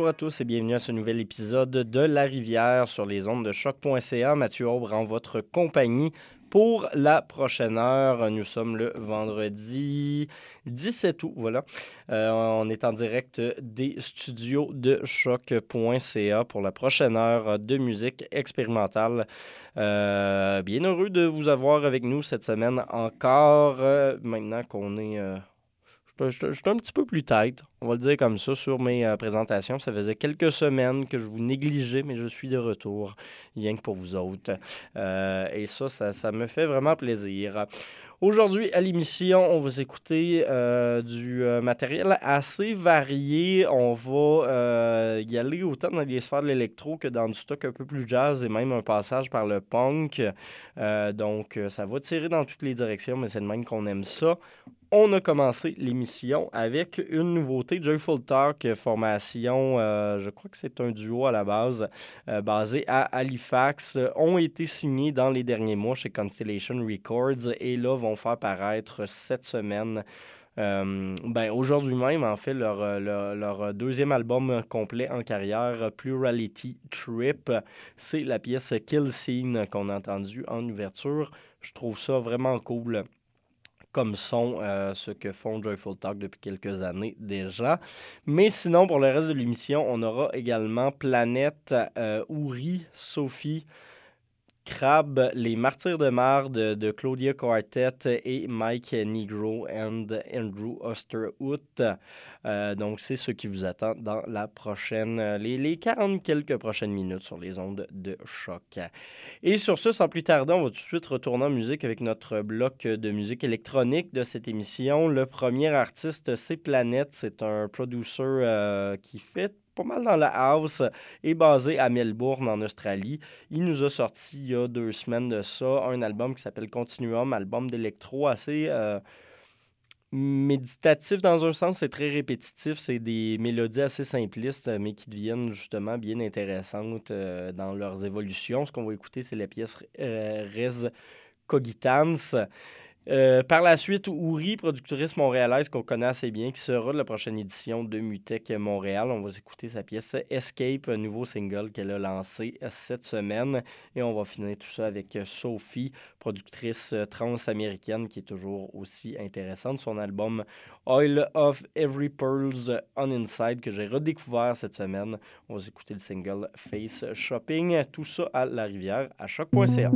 à tous et bienvenue à ce nouvel épisode de La Rivière sur les ondes de choc.ca. Mathieu Aubre en votre compagnie pour la prochaine heure. Nous sommes le vendredi 17 août, voilà. Euh, on est en direct des studios de choc.ca pour la prochaine heure de musique expérimentale. Euh, bien heureux de vous avoir avec nous cette semaine encore, euh, maintenant qu'on est je suis un petit peu plus tête, on va le dire comme ça, sur mes euh, présentations. Ça faisait quelques semaines que je vous négligeais, mais je suis de retour, rien que pour vous autres. Euh, et ça, ça, me fait vraiment plaisir. Aujourd'hui, à l'émission, on va écouter euh, du matériel assez varié. On va y aller autant dans les sphères de l'électro que dans du stock un peu plus jazz et même un passage par le punk. donc, ça va tirer dans toutes les directions, mais c'est de même qu'on aime ça on a commencé l'émission avec une nouveauté, Joyful Talk, formation, euh, je crois que c'est un duo à la base, euh, basé à Halifax, ont été signés dans les derniers mois chez Constellation Records et là vont faire paraître cette semaine. Euh, ben, aujourd'hui même, en fait, leur, leur, deuxième album complet en carrière, Plurality Trip, c'est la pièce Kill Scene qu'on a entendue en ouverture. Je trouve ça vraiment cool comme son euh, ce que font Joyful Talk depuis quelques années déjà. Mais sinon, pour le reste de l'émission, on aura également Planète, euh, Ouri, Sophie, Crab, Les Martyrs de Mar de, Claudia Quartet et Mike Negro and Andrew Osterhout. Euh, donc, c'est ce qui vous attend dans la prochaine, les, les 40 quelques prochaines minutes sur les ondes de choc. Et sur ce, sans plus tarder, on va tout de suite retourner en musique avec notre bloc de musique électronique de cette émission. Le premier artiste, c'est Planète. C'est un producer euh, qui fait pas mal dans la house, est basé à Melbourne, en Australie. Il nous a sorti il y a deux semaines de ça un album qui s'appelle Continuum, album d'électro assez euh, méditatif dans un sens, c'est très répétitif, c'est des mélodies assez simplistes, mais qui deviennent justement bien intéressantes euh, dans leurs évolutions. Ce qu'on va écouter, c'est la pièce euh, Res Cogitans. Euh, par la suite, Ouri, productrice montréalaise qu'on connaît assez bien, qui sera de la prochaine édition de Mutech Montréal. On va écouter sa pièce Escape, nouveau single qu'elle a lancé cette semaine. Et on va finir tout ça avec Sophie, productrice trans-américaine qui est toujours aussi intéressante. Son album Oil of Every Pearls on Inside que j'ai redécouvert cette semaine. On va écouter le single Face Shopping. Tout ça à la rivière à choc.ca.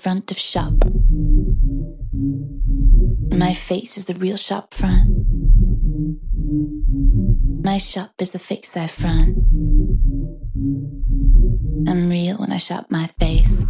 front of shop. My face is the real shop front. My shop is a fake side front. I'm real when I shop my face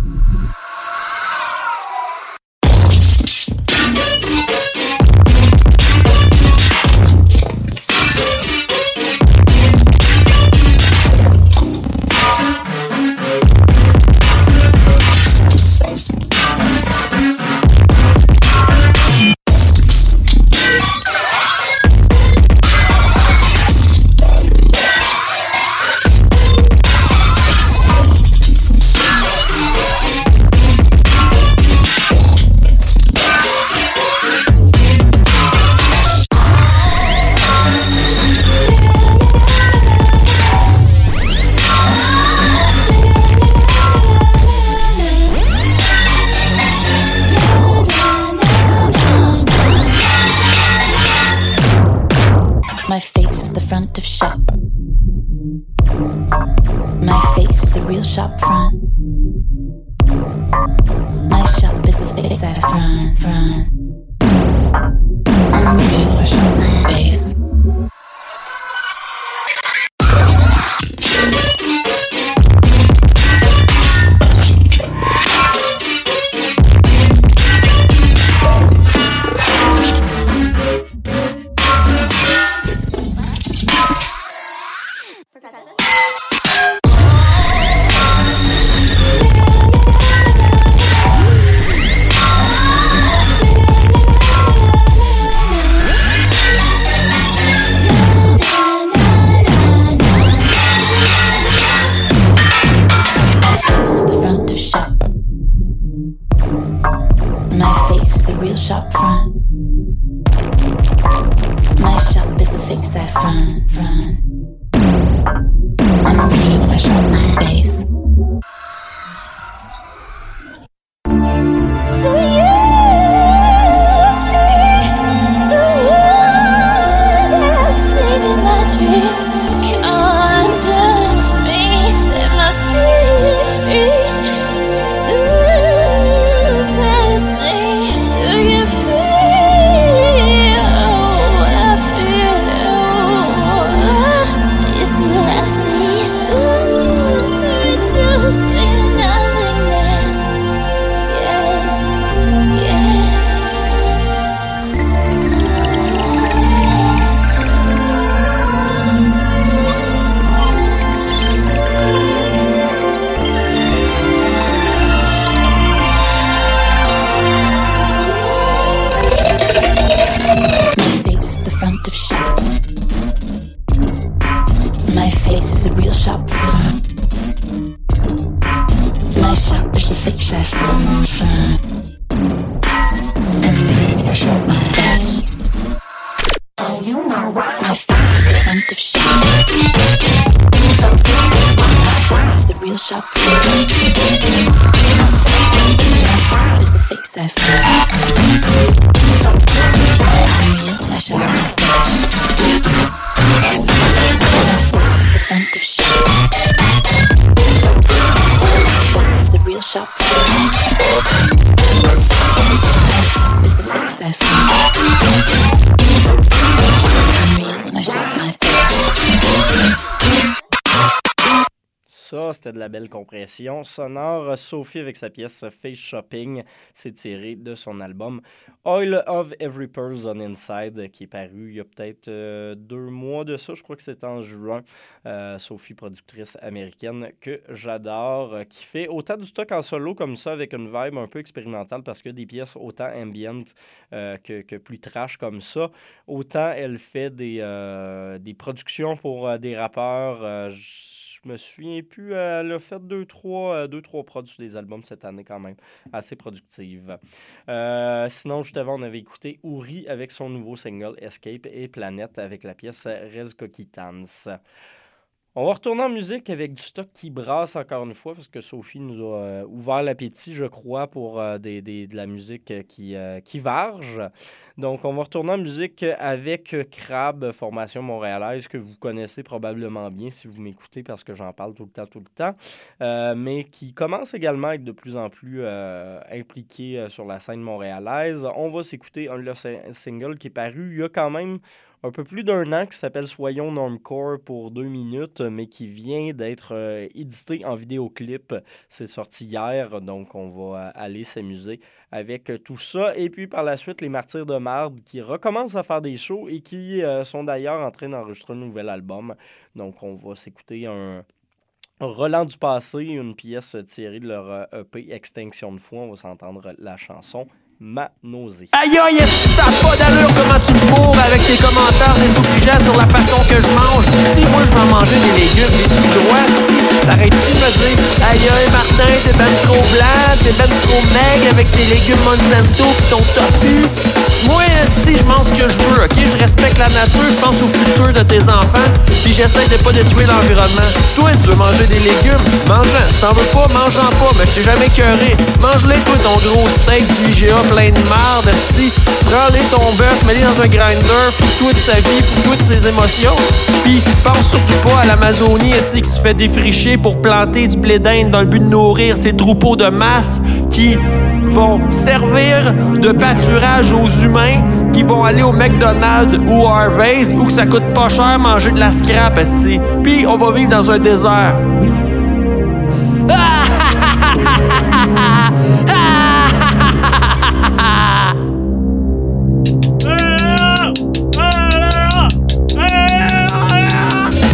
Now Fox is presumptive shit. Is the real shop floor. Is the fake side de la belle compression sonore. Sophie, avec sa pièce Face Shopping, c'est tiré de son album Oil of Every Person Inside, qui est paru il y a peut-être euh, deux mois de ça. Je crois que c'est en juin. Euh, Sophie, productrice américaine que j'adore, euh, qui fait autant du stock en solo comme ça, avec une vibe un peu expérimentale, parce que des pièces autant ambient que, que plus trash comme ça. Autant elle fait des, des productions pour des rappeurs. Je me souviens plus. Elle a fait deux, trois, euh, deux, trois prods sur des albums cette année quand même. Assez productive. Euh, sinon, juste avant, on avait écouté Uri avec son nouveau single Escape et Planète avec la pièce Rez Coquitans. On va retourner en musique avec du stock qui brasse encore une fois parce que Sophie nous a euh, ouvert l'appétit, je crois, pour euh, des, de la musique euh, qui, varge. Donc, on va retourner en musique avec Crab, formation montréalaise, que vous connaissez probablement bien si vous m'écoutez parce que j'en parle tout le temps, tout le temps, mais qui commence également à être de plus en plus impliqué sur la scène montréalaise. On va s'écouter un de leurs sing- singles qui est paru il y a quand même un peu plus d'un an qui s'appelle Soyons Normcore pour deux minutes, mais qui vient d'être euh, édité en vidéoclip. C'est sorti hier, donc on va euh, aller s'amuser avec euh, tout ça. Et puis par la suite, les Martyrs de Marde qui recommencent à faire des shows et qui sont d'ailleurs en train d'enregistrer un nouvel album. Donc on va s'écouter un. Roland du passé, une pièce tirée de leur EP Extinction de foi. On va s'entendre la chanson Ma nausée. Aïe aïe, ça a pas d'allure? Comment tu me bourres avec tes commentaires désobligeants sur la façon que je mange? Si moi je vais manger des légumes, j'ai du droit, si t'arrêtes-tu de me dire Aïe aïe Martin, t'es ben trop blanc, t'es ben trop maigre avec tes légumes Monsanto pis ton tofu? Moi, si je mange ce que je veux, ok? Je respecte la nature, je pense au futur de tes enfants, puis j'essaie de pas détruire l'environnement. Toi, si tu veux manger des légumes, mange-en. Si t'en veux pas, mange-en pas, mais je t'ai jamais écœuré. Mange-les, toi, ton gros steak du IGA plein de marde, esti. Prends-les ton bœuf, mets-les dans un grinder, fous-toi de sa vie, fous-toi de ses émotions. Puis pense surtout pas à l'Amazonie, esti, qui se fait défricher pour planter du blé d'Inde dans le but de nourrir ces troupeaux de masse qui vont servir de pâturage aux humains qui vont aller au McDonald's ou Harvey's où que ça coûte pas cher manger de la scrap, esti. Puis on va vivre dans un désert.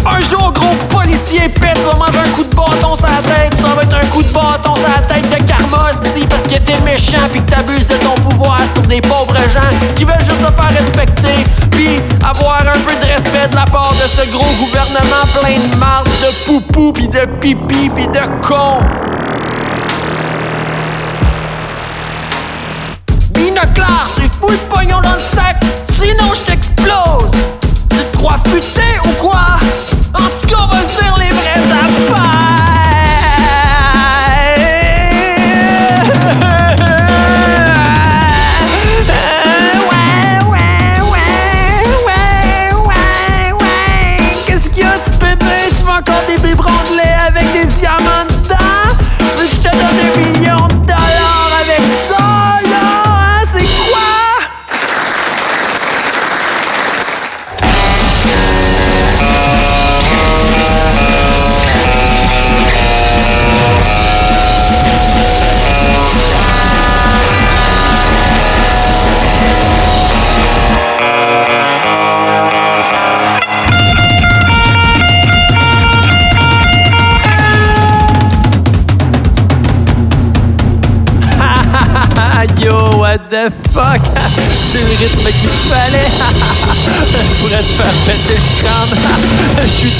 Un jour, gros policier pète, tu vas manger un coup de bâton sur la tête. Ça va être un coup de bâton sur la tête parce que t'es méchant puis que t'abuses de ton pouvoir sur des pauvres gens qui veulent juste se faire respecter puis avoir un peu de respect de la part de ce gros gouvernement plein de marde, de poupou puis de pipi puis de con. Be Leclerc, j'ai fou le pognon dans le sac, sinon je t'explose.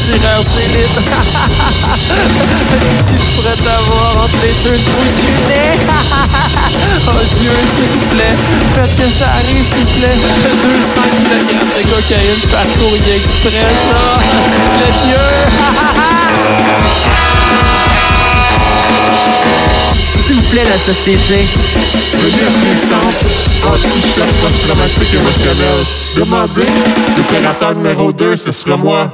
Tireur d'élite. Si je pourrais t'avoir entre les deux trous du nez. Oh Dieu, s'il vous plaît, faites que ça arrive, s'il vous plaît. 200 kg de cocaïne par courrier express. Oh, s'il vous plaît, Dieu. S'il vous plaît, la société. Venir puissance, anti-choc post-traumatique émotionnel. Demandez, l'opérateur numéro 2, ce sera moi.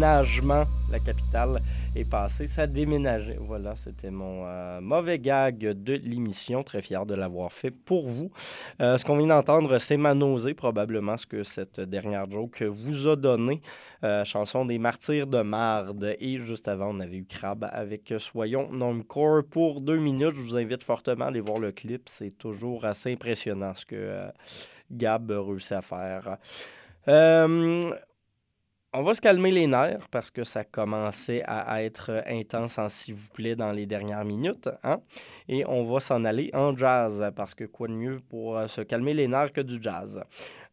Déménagement, la capitale est passée. Ça a déménagé. Voilà, c'était mon euh, mauvais gag de l'émission. Très fier de l'avoir fait pour vous. Euh, ce qu'on vient d'entendre, c'est ma nausée, probablement ce que cette dernière joke vous a donné. Euh, chanson des Martyrs de Marde. Et juste avant, on avait eu Crab avec Soyons Normcore pour deux minutes. Je vous invite fortement à aller voir le clip. C'est toujours assez impressionnant ce que Gab réussit à faire. Euh, on va se calmer les nerfs parce que ça commençait à être intense en s'il vous plaît dans les dernières minutes. Hein? Et on va s'en aller en jazz parce que quoi de mieux pour euh, se calmer les nerfs que du jazz.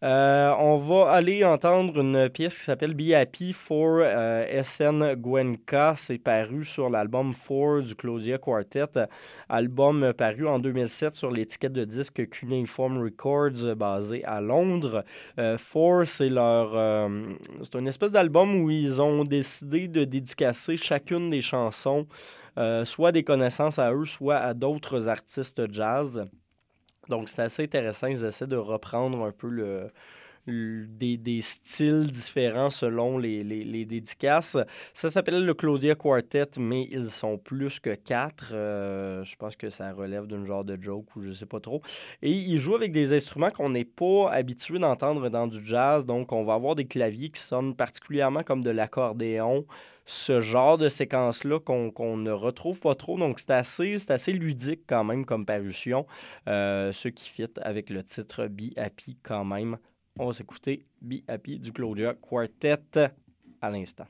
Euh, on va aller entendre une pièce qui s'appelle Be Happy for euh, SN Gwenka. C'est paru sur l'album 4 du Claudia Quartet, album paru en 2007 sur l'étiquette de disque Cuneiform Records basé à Londres. Euh, 4, c'est leur. euh, c'est une espèce d'album où ils ont décidé de dédicacer chacune des chansons, euh, soit des connaissances à eux, soit à d'autres artistes jazz. Donc, c'est assez intéressant. Ils essaient de reprendre un peu le, des, des styles différents selon les, les- les dédicaces. Ça s'appelle le Claudia Quartet, mais ils sont plus que quatre. Euh, je pense que ça relève d'un genre de joke ou je sais pas trop. Et ils jouent avec des instruments qu'on n'est pas habitué d'entendre dans du jazz. Donc, on va avoir des claviers qui sonnent particulièrement comme de l'accordéon ce genre de séquence-là qu'on ne retrouve pas trop. Donc, c'est assez, c'est assez ludique quand même comme parution. Euh, ce qui fit avec le titre Be Happy quand même. On va s'écouter Be Happy du Claudia Quartet à l'instant.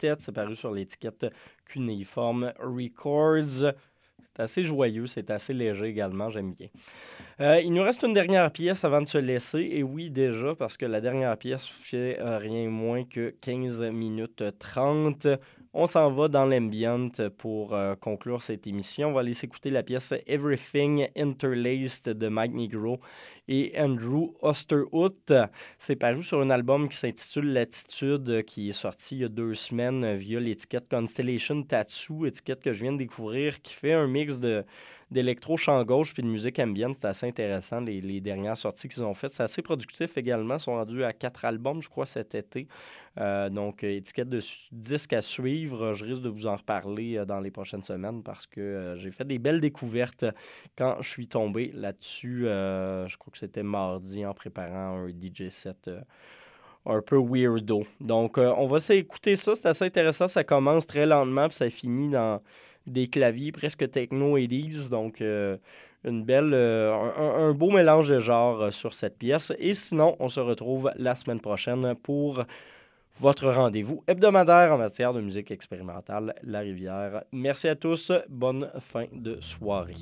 C'est paru sur l'étiquette Cuneiform Records. C'est assez joyeux, c'est assez léger également, j'aime bien. Euh, il nous reste une dernière pièce avant de se laisser, et oui déjà, parce que la dernière pièce fait euh, rien moins que 15 minutes 30. On s'en va dans l'ambient pour euh, conclure cette émission. On va aller s'écouter la pièce Everything Interlaced de Mike Negro et Andrew Osterhout. C'est paru sur un album qui s'intitule Latitude, qui est sorti il y a deux semaines via l'étiquette Constellation Tattoo, étiquette que je viens de découvrir, qui fait un mix de d'électro chant gauche puis de musique ambiante. C'est assez intéressant, les, les dernières sorties qu'ils ont faites. C'est assez productif également. Ils sont rendus à quatre albums, je crois, cet été. Euh, donc, euh, étiquette de su- disque à suivre. Je risque de vous en reparler euh, dans les prochaines semaines parce que j'ai fait des belles découvertes quand je suis tombé là-dessus. Je crois que c'était mardi en préparant un DJ set. euh, un peu weirdo. Donc, euh, on va s'écouter ça. C'est assez intéressant. Ça commence très lentement, puis ça finit dans des claviers presque techno et Donc, euh, une belle, un, un- beau mélange de genres sur cette pièce. Et sinon, on se retrouve la semaine prochaine pour votre rendez-vous hebdomadaire en matière de musique expérimentale, La Rivière. Merci à tous. Bonne fin de soirée.